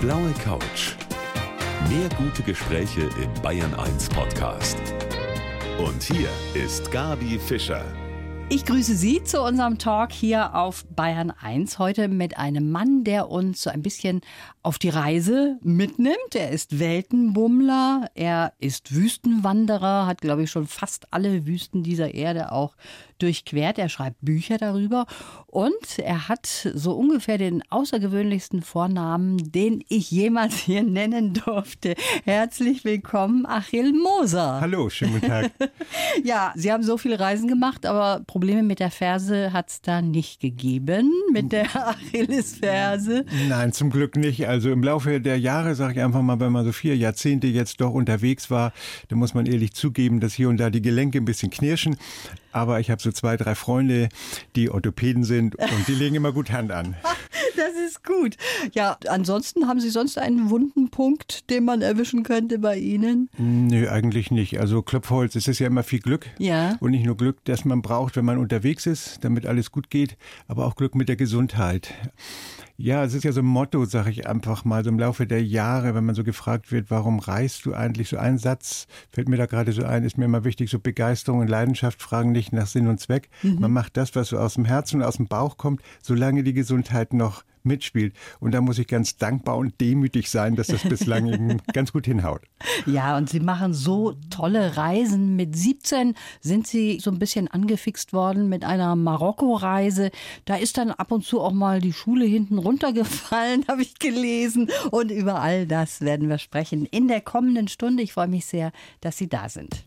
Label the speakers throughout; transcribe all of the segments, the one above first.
Speaker 1: blaue Couch. Mehr gute Gespräche im Bayern 1 Podcast. Und hier ist Gabi Fischer.
Speaker 2: Ich grüße Sie zu unserem Talk hier auf Bayern 1. Heute mit einem Mann, der uns so ein bisschen auf die Reise mitnimmt. Er ist Weltenbummler, er ist Wüstenwanderer, hat, glaube ich, schon fast alle Wüsten dieser Erde auch durchquert. Er schreibt Bücher darüber und er hat so ungefähr den außergewöhnlichsten Vornamen, den ich jemals hier nennen durfte. Herzlich willkommen, Achil Moser.
Speaker 3: Hallo, schönen guten Tag.
Speaker 2: ja, Sie haben so viele Reisen gemacht, aber Probleme mit der Ferse hat es da nicht gegeben, mit der Achillesferse.
Speaker 3: Nein, zum Glück nicht. Also im Laufe der Jahre, sage ich einfach mal, wenn man so vier Jahrzehnte jetzt doch unterwegs war, dann muss man ehrlich zugeben, dass hier und da die Gelenke ein bisschen knirschen. Aber ich habe so zwei, drei Freunde, die Orthopäden sind und die legen immer gut Hand an.
Speaker 2: Das ist gut. Ja, ansonsten haben Sie sonst einen wunden Punkt, den man erwischen könnte bei Ihnen?
Speaker 3: Nö, eigentlich nicht. Also Klopfholz, es ist ja immer viel Glück.
Speaker 2: Ja.
Speaker 3: Und nicht nur Glück, das man braucht, wenn man unterwegs ist, damit alles gut geht, aber auch Glück mit der Gesundheit. Ja, es ist ja so ein Motto, sage ich einfach mal, so im Laufe der Jahre, wenn man so gefragt wird, warum reist du eigentlich? So ein Satz fällt mir da gerade so ein, ist mir immer wichtig, so Begeisterung und Leidenschaft fragen nicht nach Sinn und Zweck. Mhm. Man macht das, was so aus dem Herzen und aus dem Bauch kommt, solange die Gesundheit noch mitspielt. Und da muss ich ganz dankbar und demütig sein, dass das bislang eben ganz gut hinhaut.
Speaker 2: Ja, und Sie machen so tolle Reisen. Mit 17 sind Sie so ein bisschen angefixt worden mit einer Marokko-Reise. Da ist dann ab und zu auch mal die Schule hinten runtergefallen, habe ich gelesen. Und über all das werden wir sprechen in der kommenden Stunde. Ich freue mich sehr, dass Sie da sind.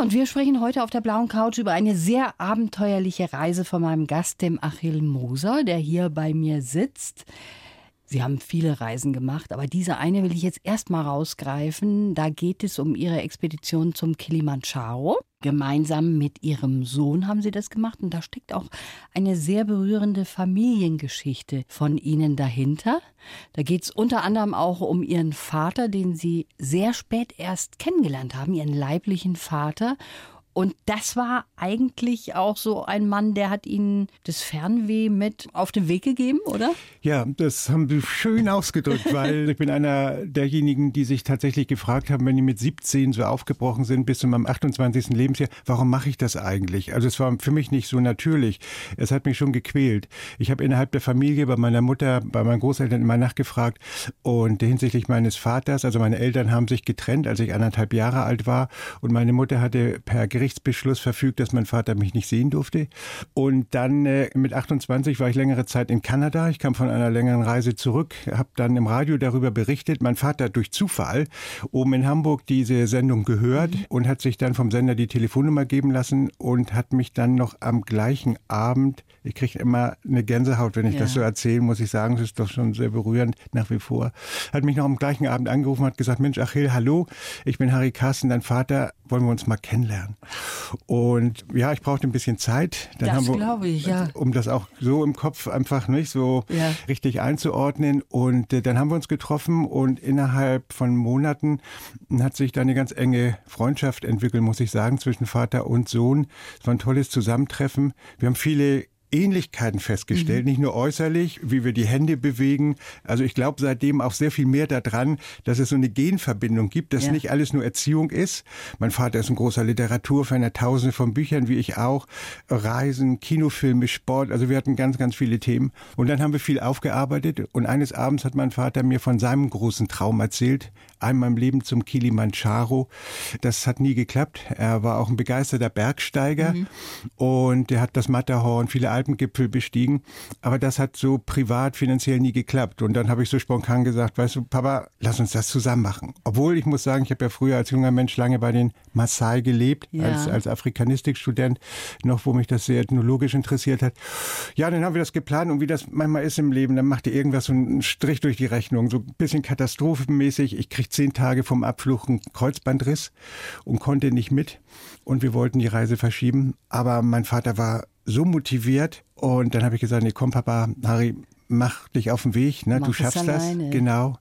Speaker 2: Und wir sprechen heute auf der blauen Couch über eine sehr abenteuerliche Reise von meinem Gast, dem Achil Moser, der hier bei mir sitzt. Sie haben viele Reisen gemacht, aber diese eine will ich jetzt erstmal rausgreifen. Da geht es um Ihre Expedition zum Kilimanjaro. Gemeinsam mit Ihrem Sohn haben Sie das gemacht und da steckt auch eine sehr berührende Familiengeschichte von Ihnen dahinter. Da geht es unter anderem auch um Ihren Vater, den Sie sehr spät erst kennengelernt haben, Ihren leiblichen Vater. Und das war eigentlich auch so ein Mann, der hat Ihnen das Fernweh mit auf den Weg gegeben, oder?
Speaker 3: Ja, das haben Sie schön ausgedrückt, weil ich bin einer derjenigen, die sich tatsächlich gefragt haben, wenn die mit 17 so aufgebrochen sind bis zu meinem 28. Lebensjahr, warum mache ich das eigentlich? Also es war für mich nicht so natürlich. Es hat mich schon gequält. Ich habe innerhalb der Familie bei meiner Mutter, bei meinen Großeltern immer nachgefragt und hinsichtlich meines Vaters, also meine Eltern haben sich getrennt, als ich anderthalb Jahre alt war und meine Mutter hatte per Gerichtsbeschluss verfügt, dass mein Vater mich nicht sehen durfte. Und dann äh, mit 28 war ich längere Zeit in Kanada. Ich kam von einer längeren Reise zurück, habe dann im Radio darüber berichtet. Mein Vater hat durch Zufall oben in Hamburg diese Sendung gehört mhm. und hat sich dann vom Sender die Telefonnummer geben lassen und hat mich dann noch am gleichen Abend, ich kriege immer eine Gänsehaut, wenn ich ja. das so erzähle, muss ich sagen, es ist doch schon sehr berührend nach wie vor, hat mich noch am gleichen Abend angerufen, hat gesagt, Mensch, Achil, hallo, ich bin Harry Carsten, dein Vater, wollen wir uns mal kennenlernen? Und ja, ich brauchte ein bisschen Zeit.
Speaker 2: Dann das glaube ich, ja.
Speaker 3: Um das auch so im Kopf einfach nicht so ja. richtig einzuordnen. Und äh, dann haben wir uns getroffen und innerhalb von Monaten hat sich da eine ganz enge Freundschaft entwickelt, muss ich sagen, zwischen Vater und Sohn. Es war ein tolles Zusammentreffen. Wir haben viele Ähnlichkeiten festgestellt, mhm. nicht nur äußerlich, wie wir die Hände bewegen. Also ich glaube seitdem auch sehr viel mehr daran, dass es so eine Genverbindung gibt, dass ja. nicht alles nur Erziehung ist. Mein Vater ist ein großer Literaturfan, er tausende von Büchern, wie ich auch. Reisen, Kinofilme, Sport, also wir hatten ganz, ganz viele Themen. Und dann haben wir viel aufgearbeitet und eines Abends hat mein Vater mir von seinem großen Traum erzählt, einmal im Leben zum Kilimanjaro. Das hat nie geklappt. Er war auch ein begeisterter Bergsteiger mhm. und er hat das Matterhorn, viele Alpengipfel bestiegen. Aber das hat so privat, finanziell nie geklappt. Und dann habe ich so spontan gesagt, weißt du, Papa, lass uns das zusammen machen. Obwohl ich muss sagen, ich habe ja früher als junger Mensch lange bei den Maasai gelebt, ja. als, als Afrikanistikstudent, noch wo mich das sehr ethnologisch interessiert hat. Ja, dann haben wir das geplant und wie das manchmal ist im Leben, dann macht ihr irgendwas so einen Strich durch die Rechnung, so ein bisschen katastrophenmäßig. Ich kriege zehn Tage vom Abflug einen Kreuzbandriss und konnte nicht mit. Und wir wollten die Reise verschieben. Aber mein Vater war so motiviert. Und dann habe ich gesagt, nee, komm Papa, Harry, mach dich auf den Weg, ne? du schaffst das. Genau.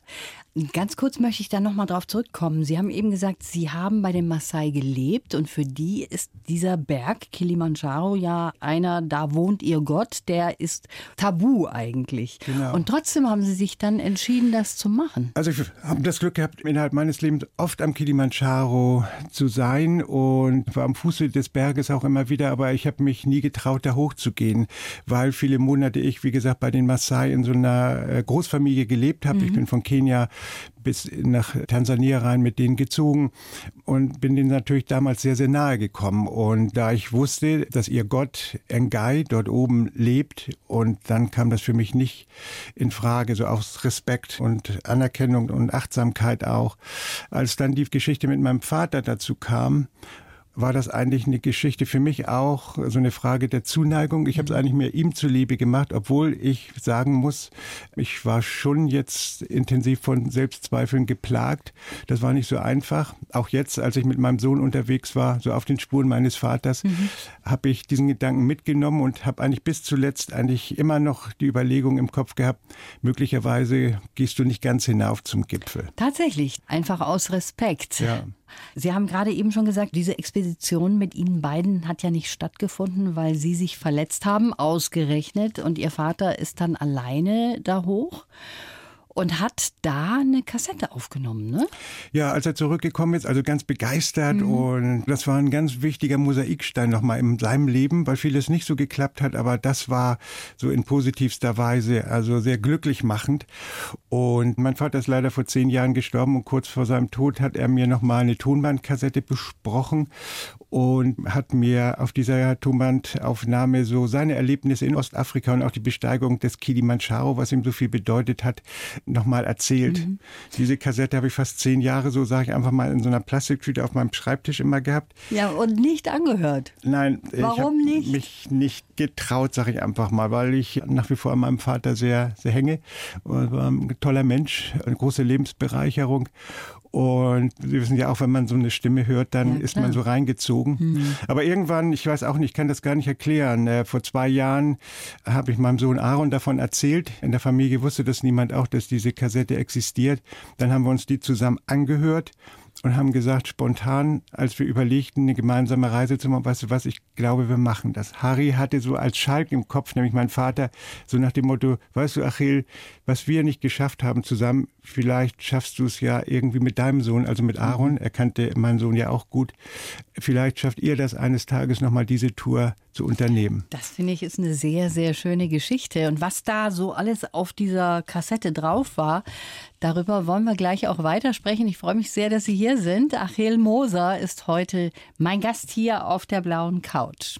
Speaker 2: Ganz kurz möchte ich da nochmal drauf zurückkommen. Sie haben eben gesagt, Sie haben bei den Maasai gelebt und für die ist dieser Berg Kilimanjaro ja einer, da wohnt ihr Gott, der ist tabu eigentlich. Genau. Und trotzdem haben Sie sich dann entschieden, das zu machen.
Speaker 3: Also ich habe das Glück gehabt, innerhalb meines Lebens oft am Kilimanjaro zu sein und war am Fuße des Berges auch immer wieder, aber ich habe mich nie getraut, da hochzugehen, weil viele Monate ich, wie gesagt, bei den Maasai in so einer äh, Großfamilie gelebt habe. Mhm. Ich bin von Kenia bis nach Tansania rein mit denen gezogen und bin denen natürlich damals sehr, sehr nahe gekommen. Und da ich wusste, dass ihr Gott Engai dort oben lebt und dann kam das für mich nicht in Frage, so aus Respekt und Anerkennung und Achtsamkeit auch. Als dann die Geschichte mit meinem Vater dazu kam, war das eigentlich eine Geschichte für mich auch, so eine Frage der Zuneigung. Ich habe es eigentlich mehr ihm zuliebe gemacht, obwohl ich sagen muss, ich war schon jetzt intensiv von Selbstzweifeln geplagt. Das war nicht so einfach. Auch jetzt, als ich mit meinem Sohn unterwegs war, so auf den Spuren meines Vaters, mhm. habe ich diesen Gedanken mitgenommen und habe eigentlich bis zuletzt eigentlich immer noch die Überlegung im Kopf gehabt, möglicherweise gehst du nicht ganz hinauf zum Gipfel.
Speaker 2: Tatsächlich, einfach aus Respekt. Ja. Sie haben gerade eben schon gesagt, diese Expedition mit Ihnen beiden hat ja nicht stattgefunden, weil Sie sich verletzt haben, ausgerechnet, und Ihr Vater ist dann alleine da hoch und hat da eine Kassette aufgenommen, ne?
Speaker 3: Ja, als er zurückgekommen ist, also ganz begeistert mhm. und das war ein ganz wichtiger Mosaikstein nochmal in seinem Leben, weil vieles nicht so geklappt hat, aber das war so in positivster Weise, also sehr glücklich machend. Und mein Vater ist leider vor zehn Jahren gestorben und kurz vor seinem Tod hat er mir nochmal eine Tonbandkassette besprochen und hat mir auf dieser Tonbandaufnahme so seine Erlebnisse in Ostafrika und auch die Besteigung des Kilimanjaro, was ihm so viel bedeutet hat, nochmal erzählt. Mhm. Diese Kassette habe ich fast zehn Jahre, so sage ich einfach mal, in so einer Plastiktüte auf meinem Schreibtisch immer gehabt.
Speaker 2: Ja, und nicht angehört.
Speaker 3: Nein,
Speaker 2: Warum
Speaker 3: ich
Speaker 2: nicht?
Speaker 3: mich nicht getraut, sage ich einfach mal, weil ich nach wie vor an meinem Vater sehr, sehr hänge. Er war ein toller Mensch, eine große Lebensbereicherung. Und Sie wissen ja auch, wenn man so eine Stimme hört, dann ja, ist man so reingezogen. Mhm. Aber irgendwann, ich weiß auch nicht, ich kann das gar nicht erklären. Äh, vor zwei Jahren habe ich meinem Sohn Aaron davon erzählt. In der Familie wusste das niemand auch, dass diese Kassette existiert. Dann haben wir uns die zusammen angehört und haben gesagt, spontan, als wir überlegten, eine gemeinsame Reise zu machen, weißt du was, ich glaube, wir machen das. Harry hatte so als Schalk im Kopf, nämlich mein Vater, so nach dem Motto, weißt du, Achil, was wir nicht geschafft haben zusammen, vielleicht schaffst du es ja irgendwie mit deinem Sohn, also mit Aaron, mhm. er kannte meinen Sohn ja auch gut, vielleicht schafft ihr das eines Tages nochmal diese Tour zu unternehmen.
Speaker 2: Das finde ich ist eine sehr, sehr schöne Geschichte. Und was da so alles auf dieser Kassette drauf war, darüber wollen wir gleich auch weitersprechen. Ich freue mich sehr, dass Sie hier sind. Achel Moser ist heute mein Gast hier auf der blauen Couch.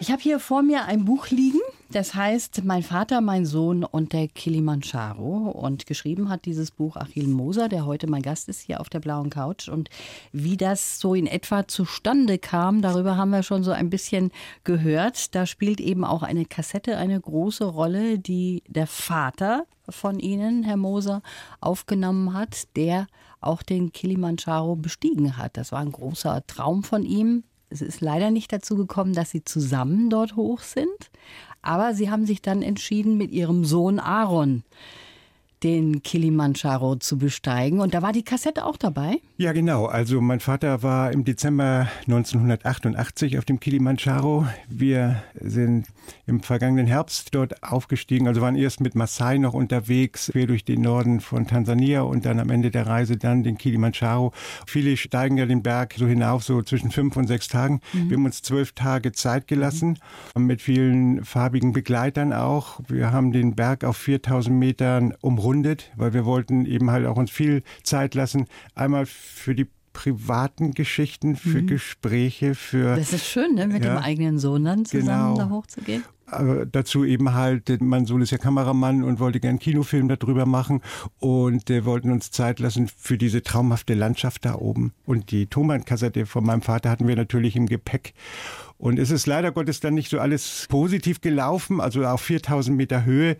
Speaker 2: Ich habe hier vor mir ein Buch liegen. Das heißt Mein Vater, mein Sohn und der Kilimanjaro. Und geschrieben hat dieses Buch Achille Moser, der heute mein Gast ist hier auf der blauen Couch. Und wie das so in etwa zustande kam, darüber haben wir schon so ein bisschen gehört. Da spielt eben auch eine Kassette eine große Rolle, die der Vater von Ihnen, Herr Moser, aufgenommen hat, der auch den Kilimanjaro bestiegen hat. Das war ein großer Traum von ihm. Es ist leider nicht dazu gekommen, dass sie zusammen dort hoch sind, aber sie haben sich dann entschieden, mit ihrem Sohn Aaron den Kilimanjaro zu besteigen. Und da war die Kassette auch dabei?
Speaker 3: Ja, genau. Also mein Vater war im Dezember 1988 auf dem Kilimanjaro. Wir sind im vergangenen Herbst dort aufgestiegen. Also waren erst mit Maasai noch unterwegs, quer durch den Norden von Tansania und dann am Ende der Reise dann den Kilimanjaro. Viele steigen ja den Berg so hinauf, so zwischen fünf und sechs Tagen. Mhm. Wir haben uns zwölf Tage Zeit gelassen, mhm. mit vielen farbigen Begleitern auch. Wir haben den Berg auf 4000 Metern umrundet umrundet, weil wir wollten eben halt auch uns viel Zeit lassen. Einmal für die privaten Geschichten, für mhm. Gespräche, für.
Speaker 2: Das ist schön, ne? mit ja, dem eigenen Sohn dann zusammen genau. da hochzugehen.
Speaker 3: Aber dazu eben halt, mein Sohn ist ja Kameramann und wollte gern einen Kinofilm darüber machen und wir wollten uns Zeit lassen für diese traumhafte Landschaft da oben. Und die Tonbandkassette von meinem Vater hatten wir natürlich im Gepäck. Und es ist leider Gottes dann nicht so alles positiv gelaufen. Also auf 4000 Meter Höhe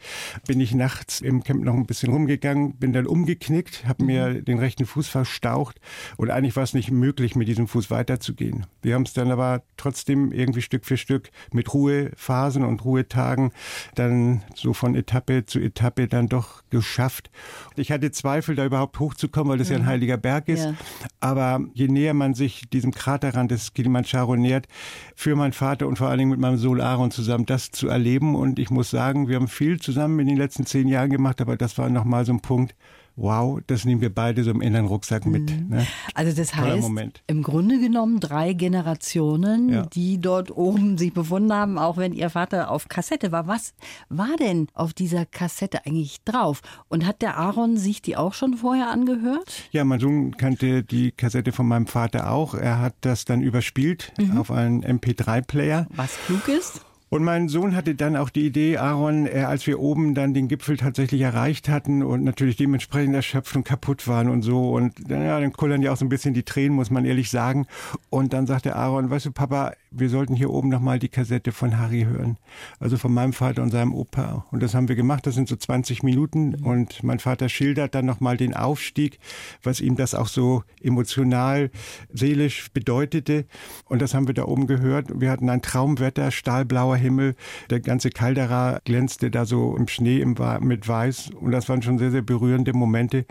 Speaker 3: bin ich nachts im Camp noch ein bisschen rumgegangen, bin dann umgeknickt, habe mir mhm. den rechten Fuß verstaucht und eigentlich war es nicht möglich, mit diesem Fuß weiterzugehen. Wir haben es dann aber trotzdem irgendwie Stück für Stück mit Ruhephasen und Ruhetagen dann so von Etappe zu Etappe dann doch geschafft. Ich hatte Zweifel, da überhaupt hochzukommen, weil das ja, ja ein heiliger Berg ist. Ja. Aber je näher man sich diesem Kraterrand des Kilimanjaro nähert, für meinen Vater und vor allen Dingen mit meinem Sohn Aaron zusammen das zu erleben. Und ich muss sagen, wir haben viel zusammen in den letzten zehn Jahren gemacht, aber das war nochmal so ein Punkt, wow, das nehmen wir beide so im inneren Rucksack mit. Mhm. Ne?
Speaker 2: Also das Toller heißt, Moment. im Grunde genommen drei Generationen, ja. die dort oben sich befunden haben, auch wenn ihr Vater auf Kassette war. Was war denn auf dieser Kassette eigentlich drauf? Und hat der Aaron sich die auch schon vorher angehört?
Speaker 3: Ja, mein Sohn kannte die Kassette von meinem Vater auch. Er hat das dann überspielt mhm. auf einen MP3-Player.
Speaker 2: Was klug ist?
Speaker 3: Und mein Sohn hatte dann auch die Idee, Aaron, äh, als wir oben dann den Gipfel tatsächlich erreicht hatten und natürlich dementsprechend erschöpft und kaputt waren und so. Und ja, dann kullern ja auch so ein bisschen die Tränen, muss man ehrlich sagen. Und dann sagte Aaron, weißt du, Papa, wir sollten hier oben nochmal die Kassette von Harry hören. Also von meinem Vater und seinem Opa. Und das haben wir gemacht, das sind so 20 Minuten. Und mein Vater schildert dann nochmal den Aufstieg, was ihm das auch so emotional, seelisch bedeutete. Und das haben wir da oben gehört. Wir hatten ein Traumwetter, stahlblauer Himmel. Der ganze Caldera glänzte da so im Schnee im, mit Weiß. Und das waren schon sehr, sehr berührende Momente.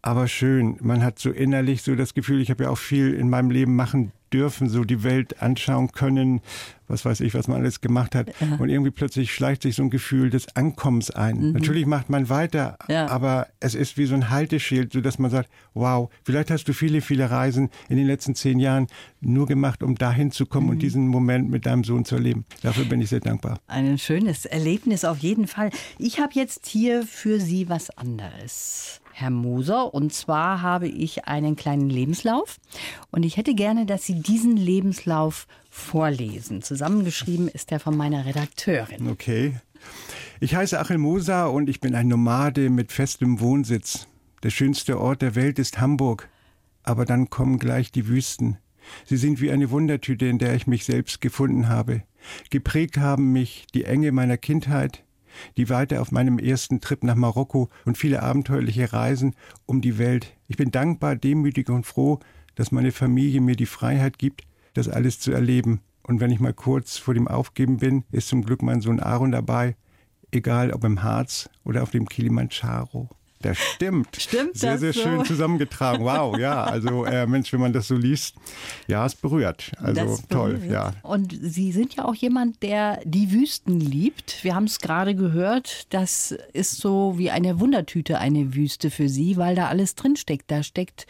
Speaker 3: Aber schön. Man hat so innerlich so das Gefühl, ich habe ja auch viel in meinem Leben machen dürfen, so die Welt anschauen können, was weiß ich, was man alles gemacht hat. Ja. Und irgendwie plötzlich schleicht sich so ein Gefühl des Ankommens ein. Mhm. Natürlich macht man weiter, ja. aber es ist wie so ein Halteschild, so dass man sagt, wow, vielleicht hast du viele, viele Reisen in den letzten zehn Jahren nur gemacht, um dahin zu kommen mhm. und diesen Moment mit deinem Sohn zu erleben. Dafür bin ich sehr dankbar.
Speaker 2: Ein schönes Erlebnis auf jeden Fall. Ich habe jetzt hier für Sie was anderes. Herr Moser. Und zwar habe ich einen kleinen Lebenslauf und ich hätte gerne, dass Sie diesen Lebenslauf vorlesen. Zusammengeschrieben ist er von meiner Redakteurin.
Speaker 3: Okay. Ich heiße Achel Moser und ich bin ein Nomade mit festem Wohnsitz. Der schönste Ort der Welt ist Hamburg. Aber dann kommen gleich die Wüsten. Sie sind wie eine Wundertüte, in der ich mich selbst gefunden habe. Geprägt haben mich die Enge meiner Kindheit, die Weite auf meinem ersten Trip nach Marokko und viele abenteuerliche Reisen um die Welt. Ich bin dankbar, demütig und froh, dass meine Familie mir die Freiheit gibt, das alles zu erleben. Und wenn ich mal kurz vor dem Aufgeben bin, ist zum Glück mein Sohn Aaron dabei, egal ob im Harz oder auf dem Kilimanjaro. Das stimmt.
Speaker 2: Stimmt
Speaker 3: Sehr,
Speaker 2: das
Speaker 3: sehr schön so? zusammengetragen. Wow, ja. Also äh, Mensch, wenn man das so liest, ja, es berührt. Also das toll, berührt. ja.
Speaker 2: Und Sie sind ja auch jemand, der die Wüsten liebt. Wir haben es gerade gehört. Das ist so wie eine Wundertüte, eine Wüste für Sie, weil da alles drinsteckt. Da steckt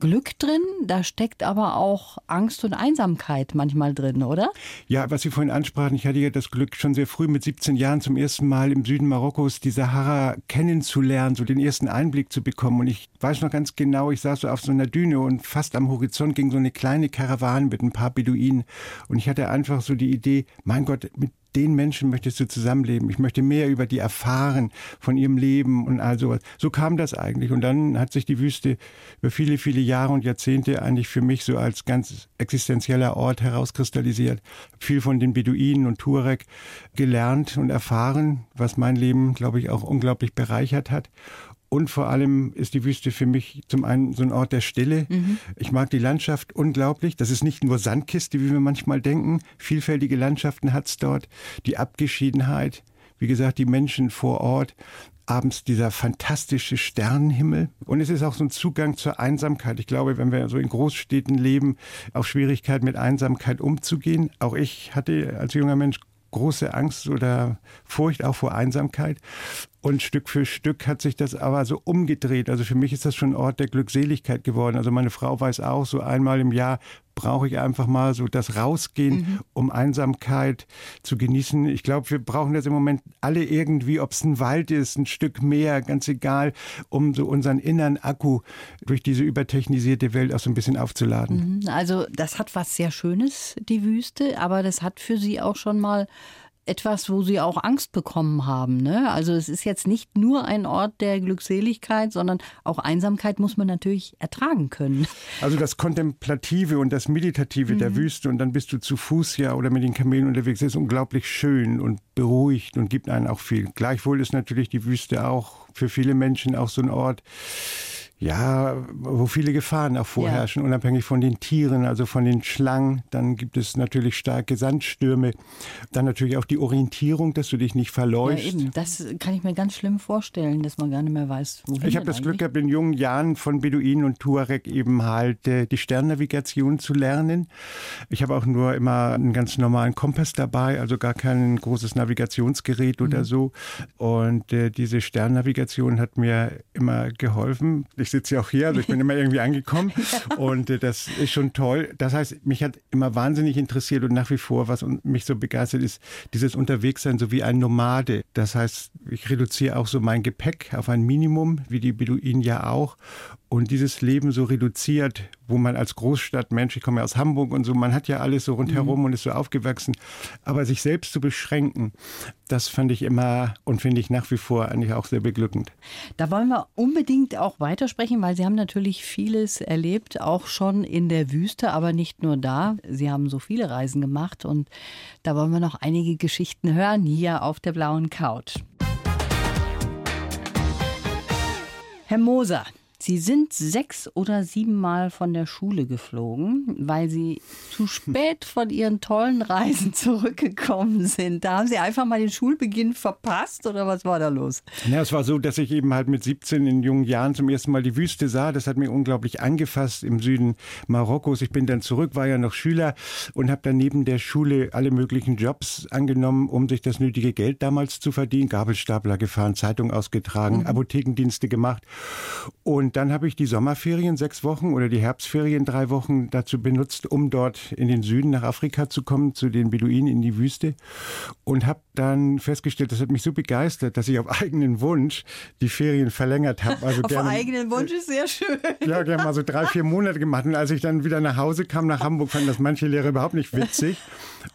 Speaker 2: Glück drin, da steckt aber auch Angst und Einsamkeit manchmal drin, oder?
Speaker 3: Ja, was Sie vorhin ansprachen, ich hatte ja das Glück, schon sehr früh mit 17 Jahren zum ersten Mal im Süden Marokkos die Sahara kennenzulernen, so den ersten Einblick zu bekommen. Und ich weiß noch ganz genau, ich saß so auf so einer Düne und fast am Horizont ging so eine kleine Karawane mit ein paar Beduinen. Und ich hatte einfach so die Idee, mein Gott, mit den Menschen möchtest du zusammenleben. Ich möchte mehr über die erfahren von ihrem Leben und all sowas. So kam das eigentlich. Und dann hat sich die Wüste über viele, viele Jahre und Jahrzehnte eigentlich für mich so als ganz existenzieller Ort herauskristallisiert. Viel von den Beduinen und Tuareg gelernt und erfahren, was mein Leben, glaube ich, auch unglaublich bereichert hat. Und vor allem ist die Wüste für mich zum einen so ein Ort der Stille. Mhm. Ich mag die Landschaft unglaublich. Das ist nicht nur Sandkiste, wie wir manchmal denken. Vielfältige Landschaften hat es dort. Die Abgeschiedenheit, wie gesagt, die Menschen vor Ort. Abends dieser fantastische Sternenhimmel. Und es ist auch so ein Zugang zur Einsamkeit. Ich glaube, wenn wir so in Großstädten leben, auch Schwierigkeit mit Einsamkeit umzugehen. Auch ich hatte als junger Mensch große Angst oder Furcht auch vor Einsamkeit. Und Stück für Stück hat sich das aber so umgedreht. Also für mich ist das schon ein Ort der Glückseligkeit geworden. Also meine Frau weiß auch, so einmal im Jahr brauche ich einfach mal so das Rausgehen, mhm. um Einsamkeit zu genießen. Ich glaube, wir brauchen das im Moment alle irgendwie, ob es ein Wald ist, ein Stück Meer, ganz egal, um so unseren inneren Akku durch diese übertechnisierte Welt auch so ein bisschen aufzuladen.
Speaker 2: Mhm. Also das hat was sehr Schönes, die Wüste, aber das hat für Sie auch schon mal etwas, wo Sie auch Angst bekommen haben. Ne? Also es ist jetzt nicht nur ein Ort der Glückseligkeit, sondern auch Einsamkeit muss man natürlich ertragen können.
Speaker 3: Also das Kontemplative und das Meditative mhm. der Wüste und dann bist du zu Fuß ja oder mit den Kamelen unterwegs, ist unglaublich schön und beruhigt und gibt einen auch viel. Gleichwohl ist natürlich die Wüste auch für viele Menschen auch so ein Ort, ja, wo viele Gefahren auch vorherrschen, ja. unabhängig von den Tieren, also von den Schlangen. Dann gibt es natürlich starke Sandstürme. Dann natürlich auch die Orientierung, dass du dich nicht verläufst. Ja, eben.
Speaker 2: Das kann ich mir ganz schlimm vorstellen, dass man gar nicht mehr weiß, wohin
Speaker 3: Ich habe das Glück gehabt, in jungen Jahren von Beduinen und Tuareg eben halt äh, die Sternnavigation zu lernen. Ich habe auch nur immer einen ganz normalen Kompass dabei, also gar kein großes Navigationsgerät mhm. oder so. Und äh, diese Sternnavigation hat mir immer geholfen. Ich sitze ja auch hier, also ich bin immer irgendwie angekommen und äh, das ist schon toll. Das heißt, mich hat immer wahnsinnig interessiert und nach wie vor, was mich so begeistert ist, dieses Unterwegssein so wie ein Nomade. Das heißt, ich reduziere auch so mein Gepäck auf ein Minimum, wie die Beduinen ja auch und dieses Leben so reduziert, wo man als Großstadtmensch, ich komme ja aus Hamburg und so, man hat ja alles so rundherum mhm. und ist so aufgewachsen, aber sich selbst zu beschränken, das fand ich immer und finde ich nach wie vor eigentlich auch sehr beglückend.
Speaker 2: Da wollen wir unbedingt auch weitersprechen, weil Sie haben natürlich vieles erlebt, auch schon in der Wüste, aber nicht nur da. Sie haben so viele Reisen gemacht und da wollen wir noch einige Geschichten hören hier auf der blauen Couch. Herr Moser, Sie sind sechs oder siebenmal von der Schule geflogen, weil Sie zu spät von Ihren tollen Reisen zurückgekommen sind. Da haben Sie einfach mal den Schulbeginn verpasst oder was war da los?
Speaker 3: Ja, es war so, dass ich eben halt mit 17 in jungen Jahren zum ersten Mal die Wüste sah. Das hat mich unglaublich angefasst im Süden Marokkos. Ich bin dann zurück, war ja noch Schüler und habe dann neben der Schule alle möglichen Jobs angenommen, um sich das nötige Geld damals zu verdienen. Gabelstapler gefahren, Zeitung ausgetragen, mhm. Apothekendienste gemacht und dann habe ich die Sommerferien sechs Wochen oder die Herbstferien drei Wochen dazu benutzt, um dort in den Süden nach Afrika zu kommen, zu den Beduinen in die Wüste. Und habe dann festgestellt, das hat mich so begeistert, dass ich auf eigenen Wunsch die Ferien verlängert habe.
Speaker 2: Also auf gerne, eigenen Wunsch ist sehr schön.
Speaker 3: Ja, gerne mal so drei, vier Monate gemacht. Und als ich dann wieder nach Hause kam, nach Hamburg, fanden das manche Lehrer überhaupt nicht witzig.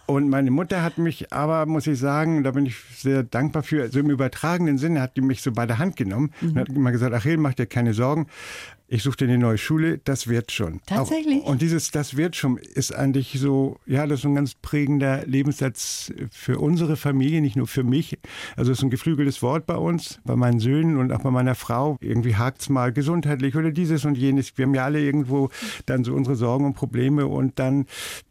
Speaker 3: Und meine Mutter hat mich aber, muss ich sagen, da bin ich sehr dankbar für, so im übertragenen Sinne hat die mich so bei der Hand genommen mhm. und hat immer gesagt, Achel, mach dir keine Sorgen ich suche dir eine neue Schule, das wird schon.
Speaker 2: Tatsächlich.
Speaker 3: Auch, und dieses Das wird schon ist eigentlich so, ja, das ist ein ganz prägender Lebenssatz für unsere Familie, nicht nur für mich. Also es ist ein geflügeltes Wort bei uns, bei meinen Söhnen und auch bei meiner Frau. Irgendwie hakt es mal gesundheitlich oder dieses und jenes. Wir haben ja alle irgendwo dann so unsere Sorgen und Probleme und dann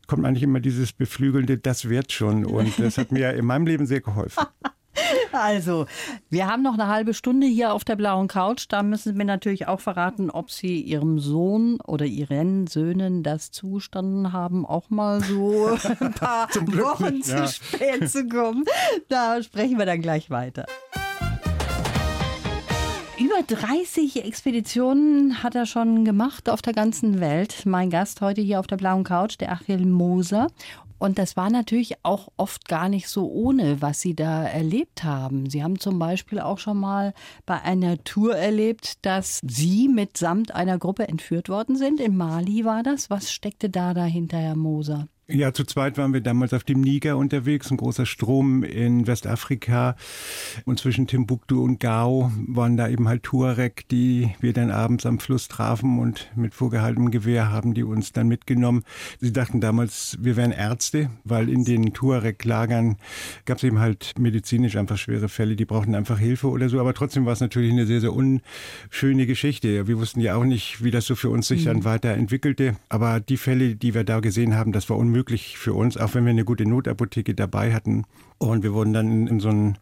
Speaker 3: kommt eigentlich immer dieses beflügelnde, das wird schon. Und das hat mir in meinem Leben sehr geholfen.
Speaker 2: Also, wir haben noch eine halbe Stunde hier auf der blauen Couch. Da müssen Sie mir natürlich auch verraten, ob Sie Ihrem Sohn oder Ihren Söhnen das zugestanden haben, auch mal so ein paar Wochen nicht, ja. zu spät zu kommen. Da sprechen wir dann gleich weiter. Über 30 Expeditionen hat er schon gemacht auf der ganzen Welt. Mein Gast heute hier auf der blauen Couch, der Achil Moser. Und das war natürlich auch oft gar nicht so ohne, was Sie da erlebt haben. Sie haben zum Beispiel auch schon mal bei einer Tour erlebt, dass Sie mitsamt einer Gruppe entführt worden sind. In Mali war das. Was steckte da dahinter, Herr Moser?
Speaker 3: Ja, zu zweit waren wir damals auf dem Niger unterwegs, ein großer Strom in Westafrika. Und zwischen Timbuktu und Gao waren da eben halt Tuareg, die wir dann abends am Fluss trafen und mit vorgehaltenem Gewehr haben die uns dann mitgenommen. Sie dachten damals, wir wären Ärzte, weil in den Tuareg-Lagern gab es eben halt medizinisch einfach schwere Fälle, die brauchten einfach Hilfe oder so. Aber trotzdem war es natürlich eine sehr, sehr unschöne Geschichte. Wir wussten ja auch nicht, wie das so für uns sich mhm. dann weiterentwickelte. Aber die Fälle, die wir da gesehen haben, das war unmöglich möglich für uns, auch wenn wir eine gute Notapotheke dabei hatten. Und wir wurden dann in so einen,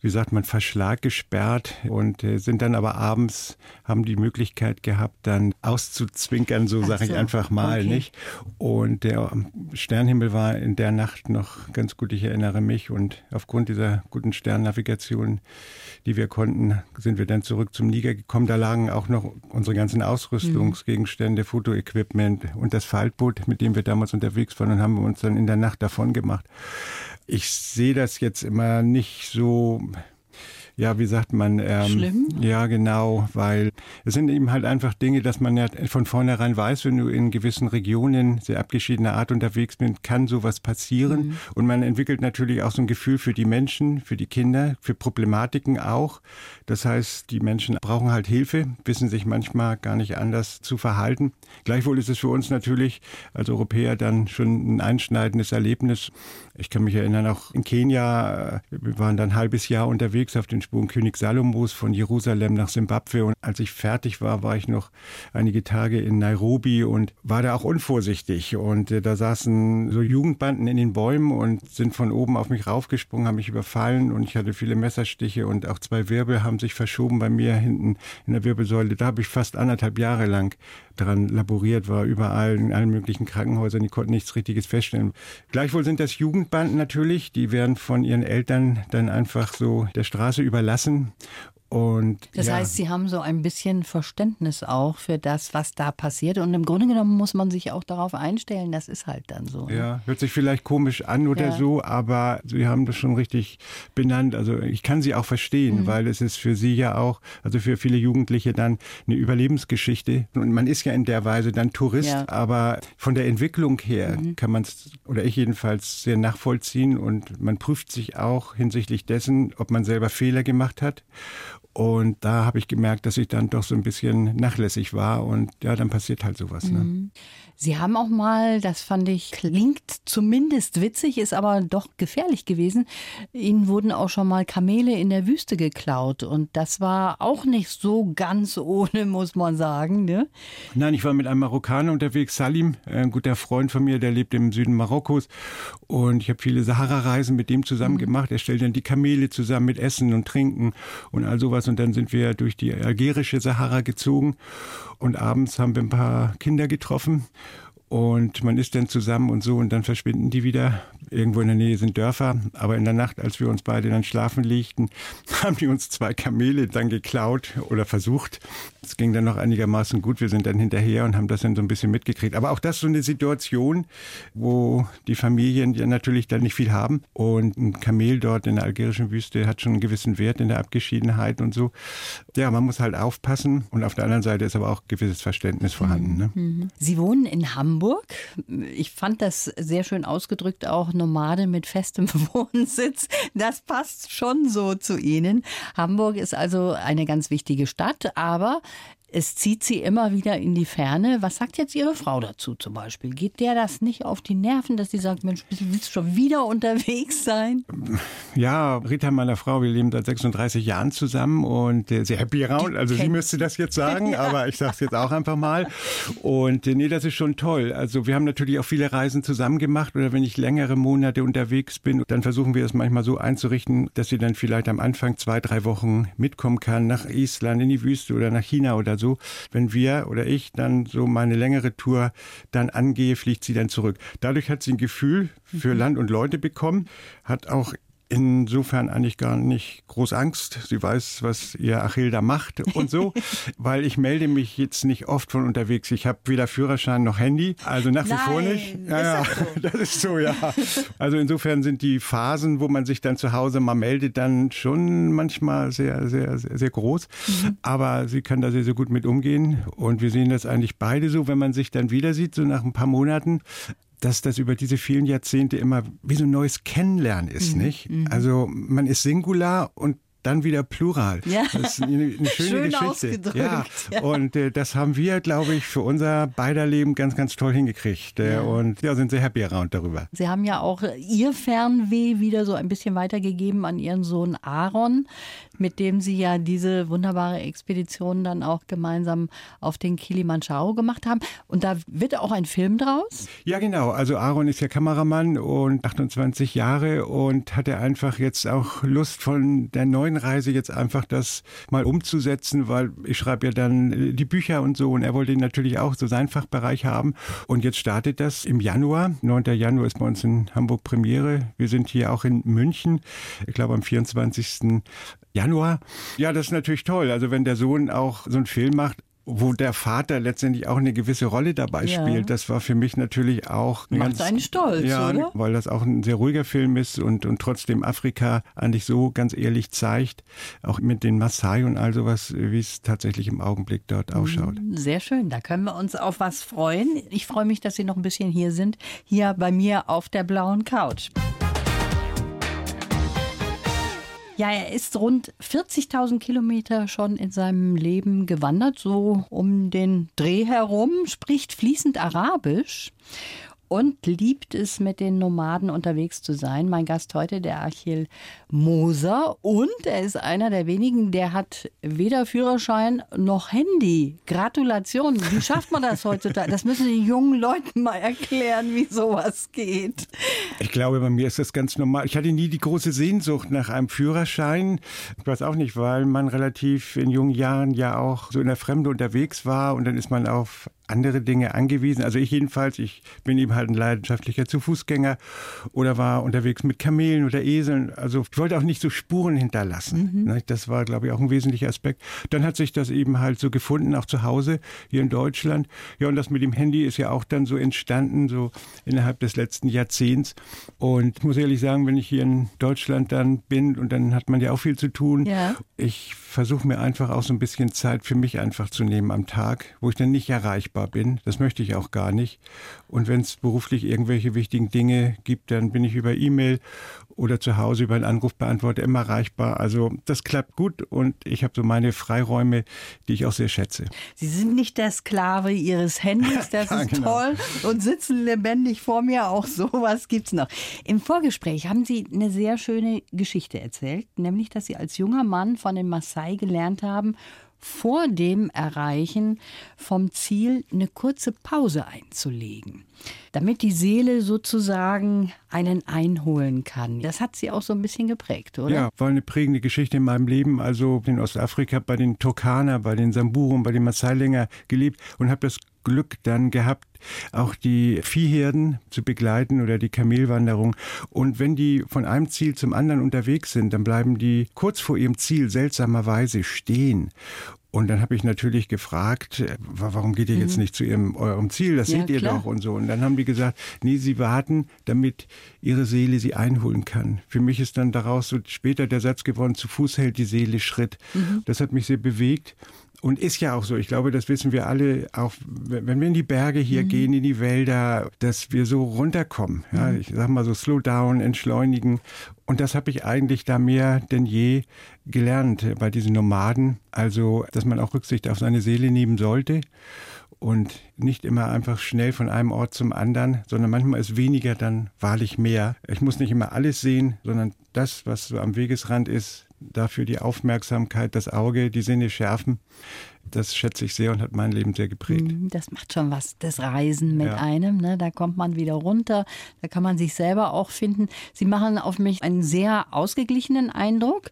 Speaker 3: wie sagt man, Verschlag gesperrt und äh, sind dann aber abends, haben die Möglichkeit gehabt, dann auszuzwinkern, so sage so, ich einfach mal, okay. nicht? Und der Sternhimmel war in der Nacht noch ganz gut, ich erinnere mich. Und aufgrund dieser guten Sternnavigation, die wir konnten, sind wir dann zurück zum Niger gekommen. Da lagen auch noch unsere ganzen Ausrüstungsgegenstände, mhm. Fotoequipment und das Faltboot, mit dem wir damals unterwegs waren und haben uns dann in der Nacht davon gemacht. Ich sehe das jetzt immer nicht so ja, wie sagt man?
Speaker 2: Ähm, Schlimm?
Speaker 3: Ja, genau, weil es sind eben halt einfach Dinge, dass man ja von vornherein weiß, wenn du in gewissen Regionen sehr abgeschiedener Art unterwegs bist, kann sowas passieren. Mhm. Und man entwickelt natürlich auch so ein Gefühl für die Menschen, für die Kinder, für Problematiken auch. Das heißt, die Menschen brauchen halt Hilfe, wissen sich manchmal gar nicht anders zu verhalten. Gleichwohl ist es für uns natürlich als Europäer dann schon ein einschneidendes Erlebnis. Ich kann mich erinnern, auch in Kenia, äh, wir waren dann ein halbes Jahr unterwegs auf den Spuren König Salomos von Jerusalem nach Simbabwe. Und als ich fertig war, war ich noch einige Tage in Nairobi und war da auch unvorsichtig. Und äh, da saßen so Jugendbanden in den Bäumen und sind von oben auf mich raufgesprungen, haben mich überfallen und ich hatte viele Messerstiche und auch zwei Wirbel haben sich verschoben bei mir hinten in der Wirbelsäule. Da habe ich fast anderthalb Jahre lang daran laboriert, war überall in allen möglichen Krankenhäusern, die konnten nichts Richtiges feststellen. Gleichwohl sind das Jugendbanden natürlich, die werden von ihren Eltern dann einfach so der Straße überlassen und,
Speaker 2: das ja. heißt, Sie haben so ein bisschen Verständnis auch für das, was da passiert. Und im Grunde genommen muss man sich auch darauf einstellen, das ist halt dann so.
Speaker 3: Ne? Ja, hört sich vielleicht komisch an oder ja. so, aber Sie haben das schon richtig benannt. Also ich kann Sie auch verstehen, mhm. weil es ist für Sie ja auch, also für viele Jugendliche dann eine Überlebensgeschichte. Und man ist ja in der Weise dann Tourist, ja. aber von der Entwicklung her mhm. kann man es, oder ich jedenfalls, sehr nachvollziehen und man prüft sich auch hinsichtlich dessen, ob man selber Fehler gemacht hat und da habe ich gemerkt, dass ich dann doch so ein bisschen nachlässig war und ja, dann passiert halt sowas. Ne?
Speaker 2: Sie haben auch mal, das fand ich, klingt zumindest witzig, ist aber doch gefährlich gewesen. Ihnen wurden auch schon mal Kamele in der Wüste geklaut und das war auch nicht so ganz ohne, muss man sagen. Ne?
Speaker 3: Nein, ich war mit einem Marokkaner unterwegs, Salim, ein guter Freund von mir, der lebt im Süden Marokkos und ich habe viele Sahara-Reisen mit dem zusammen mhm. gemacht. Er stellt dann die Kamele zusammen mit Essen und Trinken und all sowas und dann sind wir durch die algerische Sahara gezogen und abends haben wir ein paar Kinder getroffen und man ist dann zusammen und so und dann verschwinden die wieder. Irgendwo in der Nähe sind Dörfer. Aber in der Nacht, als wir uns beide dann schlafen legten, haben die uns zwei Kamele dann geklaut oder versucht. Es ging dann noch einigermaßen gut. Wir sind dann hinterher und haben das dann so ein bisschen mitgekriegt. Aber auch das so eine Situation, wo die Familien ja natürlich dann nicht viel haben. Und ein Kamel dort in der algerischen Wüste hat schon einen gewissen Wert in der Abgeschiedenheit und so. Ja, man muss halt aufpassen. Und auf der anderen Seite ist aber auch gewisses Verständnis vorhanden. Ne?
Speaker 2: Mhm. Sie wohnen in. Hamburg. Ich fand das sehr schön ausgedrückt, auch Nomade mit festem Wohnsitz. Das passt schon so zu Ihnen. Hamburg ist also eine ganz wichtige Stadt, aber es zieht sie immer wieder in die Ferne. Was sagt jetzt Ihre Frau dazu zum Beispiel? Geht der das nicht auf die Nerven, dass sie sagt, Mensch, willst du schon wieder unterwegs sein?
Speaker 3: Ja, Rita, meiner Frau, wir leben seit 36 Jahren zusammen und äh, sehr happy around. Also sie müsste das jetzt sagen, ja. aber ich sage es jetzt auch einfach mal. Und äh, nee, das ist schon toll. Also wir haben natürlich auch viele Reisen zusammen gemacht oder wenn ich längere Monate unterwegs bin, dann versuchen wir es manchmal so einzurichten, dass sie dann vielleicht am Anfang zwei, drei Wochen mitkommen kann nach Island, in die Wüste oder nach China oder so. Wenn wir oder ich dann so meine längere Tour dann angehe, fliegt sie dann zurück. Dadurch hat sie ein Gefühl für mhm. Land und Leute bekommen, hat auch insofern eigentlich gar nicht groß Angst. Sie weiß, was ihr Achill da macht und so, weil ich melde mich jetzt nicht oft von unterwegs. Ich habe weder Führerschein noch Handy, also nach wie vor nicht. Ja, ja, das ist so, ja. Also insofern sind die Phasen, wo man sich dann zu Hause mal meldet, dann schon manchmal sehr, sehr, sehr, sehr groß. Mhm. Aber sie kann da sehr, sehr gut mit umgehen und wir sehen das eigentlich beide so, wenn man sich dann wieder sieht, so nach ein paar Monaten dass das über diese vielen Jahrzehnte immer wie so ein neues Kennenlernen ist, mhm. nicht? Mhm. Also man ist Singular und dann wieder Plural. Ja. Das ist eine, eine schöne Schön Geschichte. Ja. ja. Und äh, das haben wir, glaube ich, für unser beider Leben ganz, ganz toll hingekriegt. Äh, ja. Und ja, sind sehr happy around darüber.
Speaker 2: Sie haben ja auch Ihr Fernweh wieder so ein bisschen weitergegeben an Ihren Sohn Aaron, mit dem Sie ja diese wunderbare Expedition dann auch gemeinsam auf den Kilimanjaro gemacht haben. Und da wird auch ein Film draus?
Speaker 3: Ja, genau. Also Aaron ist ja Kameramann und 28 Jahre und hatte einfach jetzt auch Lust von der neuen Reise jetzt einfach das mal umzusetzen, weil ich schreibe ja dann äh, die Bücher und so und er wollte natürlich auch so seinen Fachbereich haben. Und jetzt startet das im Januar. 9. Januar ist bei uns in Hamburg Premiere. Wir sind hier auch in München. Ich glaube am 24. Januar. Ja, das ist natürlich toll. Also wenn der Sohn auch so einen Film macht, wo der Vater letztendlich auch eine gewisse Rolle dabei ja. spielt. Das war für mich natürlich auch
Speaker 2: Macht ganz, einen stolz, ja, oder?
Speaker 3: weil das auch ein sehr ruhiger Film ist und, und trotzdem Afrika eigentlich so ganz ehrlich zeigt, auch mit den Maasai und all sowas, wie es tatsächlich im Augenblick dort ausschaut.
Speaker 2: Mm, sehr schön, da können wir uns auf was freuen. Ich freue mich, dass Sie noch ein bisschen hier sind, hier bei mir auf der blauen Couch. Ja, er ist rund 40.000 Kilometer schon in seinem Leben gewandert, so um den Dreh herum, spricht fließend Arabisch und liebt es, mit den Nomaden unterwegs zu sein. Mein Gast heute, der Achil Moser. Und er ist einer der wenigen, der hat weder Führerschein noch Handy. Gratulation. Wie schafft man das heutzutage? Das müssen die jungen Leuten mal erklären, wie sowas geht.
Speaker 3: Ich glaube, bei mir ist das ganz normal. Ich hatte nie die große Sehnsucht nach einem Führerschein. Ich weiß auch nicht, weil man relativ in jungen Jahren ja auch so in der Fremde unterwegs war und dann ist man auf andere Dinge angewiesen. Also ich jedenfalls, ich bin eben halt ein leidenschaftlicher zu Fußgänger oder war unterwegs mit Kamelen oder Eseln. Also ich wollte auch nicht so Spuren hinterlassen. Mhm. Ne, das war, glaube ich, auch ein wesentlicher Aspekt. Dann hat sich das eben halt so gefunden, auch zu Hause hier in Deutschland. Ja, und das mit dem Handy ist ja auch dann so entstanden, so innerhalb des letzten Jahrzehnts. Und ich muss ehrlich sagen, wenn ich hier in Deutschland dann bin und dann hat man ja auch viel zu tun. Ja. Ich versuche mir einfach auch so ein bisschen Zeit für mich einfach zu nehmen am Tag, wo ich dann nicht erreichbar bin. Das möchte ich auch gar nicht. Und wenn es beruflich irgendwelche wichtigen Dinge gibt, dann bin ich über E-Mail oder zu Hause über einen Anrufbeantworter immer erreichbar. Also das klappt gut und ich habe so meine Freiräume, die ich auch sehr schätze.
Speaker 2: Sie sind nicht der Sklave Ihres Handys, das ja, ist genau. toll und sitzen lebendig vor mir. Auch sowas gibt's noch. Im Vorgespräch haben Sie eine sehr schöne Geschichte erzählt, nämlich, dass Sie als junger Mann von den Maasai gelernt haben, vor dem Erreichen vom Ziel eine kurze Pause einzulegen, damit die Seele sozusagen einen einholen kann. Das hat sie auch so ein bisschen geprägt, oder?
Speaker 3: Ja, war eine prägende Geschichte in meinem Leben. Also in Ostafrika bei den Turkaner, bei den Samburen, bei den Maasai gelebt und habe das Glück dann gehabt, auch die Viehherden zu begleiten oder die Kamelwanderung. Und wenn die von einem Ziel zum anderen unterwegs sind, dann bleiben die kurz vor ihrem Ziel seltsamerweise stehen. Und dann habe ich natürlich gefragt, äh, warum geht ihr jetzt mhm. nicht zu ihrem, eurem Ziel? Das ja, seht ihr klar. doch und so. Und dann haben die gesagt, nee, sie warten, damit ihre Seele sie einholen kann. Für mich ist dann daraus so später der Satz geworden, zu Fuß hält die Seele Schritt. Mhm. Das hat mich sehr bewegt. Und ist ja auch so, ich glaube, das wissen wir alle, auch wenn wir in die Berge hier mhm. gehen, in die Wälder, dass wir so runterkommen. Ja, mhm. ich sag mal so slow down, entschleunigen. Und das habe ich eigentlich da mehr denn je gelernt bei diesen Nomaden. Also, dass man auch Rücksicht auf seine Seele nehmen sollte und nicht immer einfach schnell von einem Ort zum anderen, sondern manchmal ist weniger dann wahrlich mehr. Ich muss nicht immer alles sehen, sondern das, was so am Wegesrand ist, dafür die Aufmerksamkeit, das Auge, die Sinne schärfen. Das schätze ich sehr und hat mein Leben sehr geprägt.
Speaker 2: Mhm, das macht schon was, das Reisen mit ja. einem. Ne? Da kommt man wieder runter, da kann man sich selber auch finden. Sie machen auf mich einen sehr ausgeglichenen Eindruck.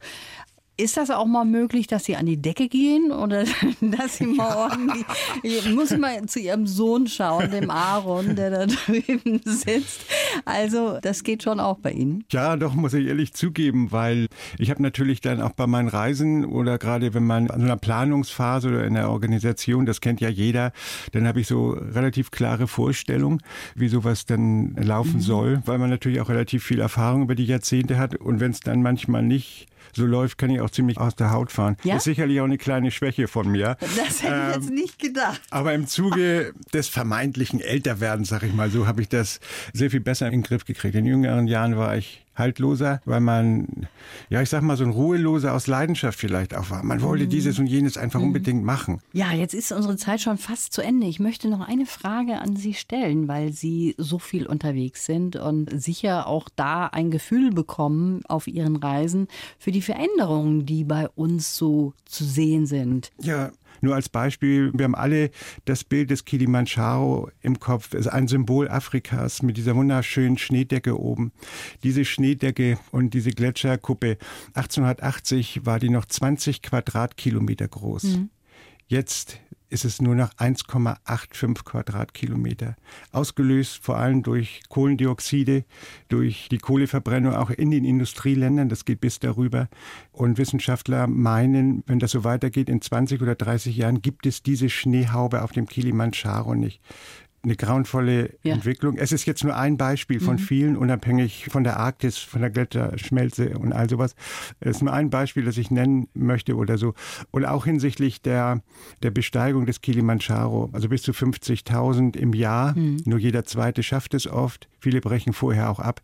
Speaker 2: Ist das auch mal möglich, dass Sie an die Decke gehen oder dass Sie mal irgendwie, ich muss mal zu Ihrem Sohn schauen, dem Aaron, der da drüben sitzt. Also das geht schon auch bei Ihnen.
Speaker 3: Ja, doch muss ich ehrlich zugeben, weil ich habe natürlich dann auch bei meinen Reisen oder gerade wenn man an einer Planungsphase oder in der Organisation, das kennt ja jeder, dann habe ich so relativ klare Vorstellungen, wie sowas dann laufen mhm. soll, weil man natürlich auch relativ viel Erfahrung über die Jahrzehnte hat und wenn es dann manchmal nicht so läuft, kann ich auch ziemlich aus der Haut fahren. Ja? Ist sicherlich auch eine kleine Schwäche von mir.
Speaker 2: Das hätte ähm, ich jetzt nicht gedacht.
Speaker 3: Aber im Zuge des vermeintlichen Älterwerdens, sag ich mal so, habe ich das sehr viel besser in den Griff gekriegt. In jüngeren Jahren war ich haltloser, weil man, ja, ich sag mal, so ein Ruheloser aus Leidenschaft vielleicht auch war. Man wollte mhm. dieses und jenes einfach mhm. unbedingt machen.
Speaker 2: Ja, jetzt ist unsere Zeit schon fast zu Ende. Ich möchte noch eine Frage an Sie stellen, weil Sie so viel unterwegs sind und sicher auch da ein Gefühl bekommen auf Ihren Reisen für die Veränderungen, die bei uns so zu sehen sind.
Speaker 3: Ja, nur als Beispiel, wir haben alle das Bild des Kilimanjaro im Kopf. Es ist ein Symbol Afrikas mit dieser wunderschönen Schneedecke oben. Diese Schneedecke und diese Gletscherkuppe, 1880 war die noch 20 Quadratkilometer groß. Mhm. Jetzt ist es nur noch 1,85 Quadratkilometer. Ausgelöst vor allem durch Kohlendioxide, durch die Kohleverbrennung auch in den Industrieländern. Das geht bis darüber. Und Wissenschaftler meinen, wenn das so weitergeht, in 20 oder 30 Jahren gibt es diese Schneehaube auf dem Kilimanjaro nicht eine grauenvolle ja. Entwicklung. Es ist jetzt nur ein Beispiel von mhm. vielen, unabhängig von der Arktis, von der Gletscherschmelze und all sowas. Es ist nur ein Beispiel, das ich nennen möchte oder so. Und auch hinsichtlich der, der Besteigung des Kilimanjaro, also bis zu 50.000 im Jahr. Mhm. Nur jeder Zweite schafft es oft. Viele brechen vorher auch ab.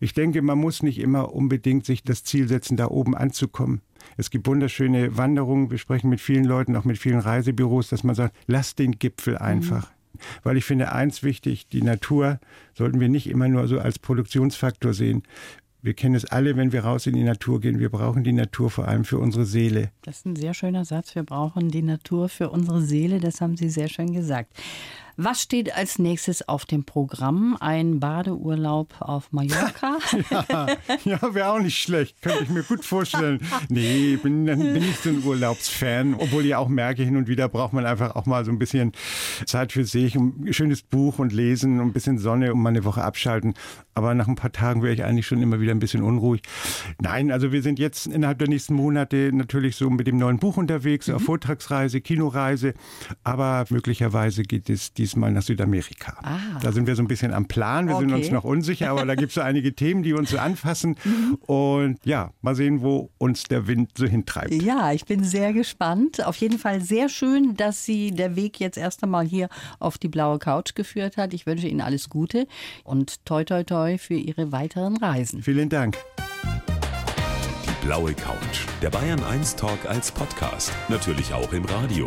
Speaker 3: Ich denke, man muss nicht immer unbedingt sich das Ziel setzen, da oben anzukommen. Es gibt wunderschöne Wanderungen. Wir sprechen mit vielen Leuten, auch mit vielen Reisebüros, dass man sagt, lass den Gipfel mhm. einfach. Mhm. Weil ich finde eins wichtig, die Natur sollten wir nicht immer nur so als Produktionsfaktor sehen. Wir kennen es alle, wenn wir raus in die Natur gehen. Wir brauchen die Natur vor allem für unsere Seele.
Speaker 2: Das ist ein sehr schöner Satz. Wir brauchen die Natur für unsere Seele. Das haben Sie sehr schön gesagt. Was steht als nächstes auf dem Programm? Ein Badeurlaub auf Mallorca?
Speaker 3: ja, ja wäre auch nicht schlecht. Könnte ich mir gut vorstellen. Nee, bin, bin nicht so ein Urlaubsfan. Obwohl ich auch merke, hin und wieder braucht man einfach auch mal so ein bisschen Zeit für sich, ein schönes Buch und lesen und ein bisschen Sonne und mal eine Woche abschalten. Aber nach ein paar Tagen wäre ich eigentlich schon immer wieder ein bisschen unruhig. Nein, also wir sind jetzt innerhalb der nächsten Monate natürlich so mit dem neuen Buch unterwegs, mhm. auf Vortragsreise, Kinoreise. Aber möglicherweise geht es die diesmal nach Südamerika. Ah. Da sind wir so ein bisschen am Plan. Wir okay. sind uns noch unsicher, aber da gibt es so einige Themen, die uns so anfassen. Mhm. Und ja, mal sehen, wo uns der Wind so hintreibt.
Speaker 2: Ja, ich bin sehr gespannt. Auf jeden Fall sehr schön, dass Sie der Weg jetzt erst einmal hier auf die blaue Couch geführt hat. Ich wünsche Ihnen alles Gute und toi toi toi für Ihre weiteren Reisen.
Speaker 3: Vielen Dank.
Speaker 1: Die blaue Couch. Der Bayern 1 Talk als Podcast. Natürlich auch im Radio.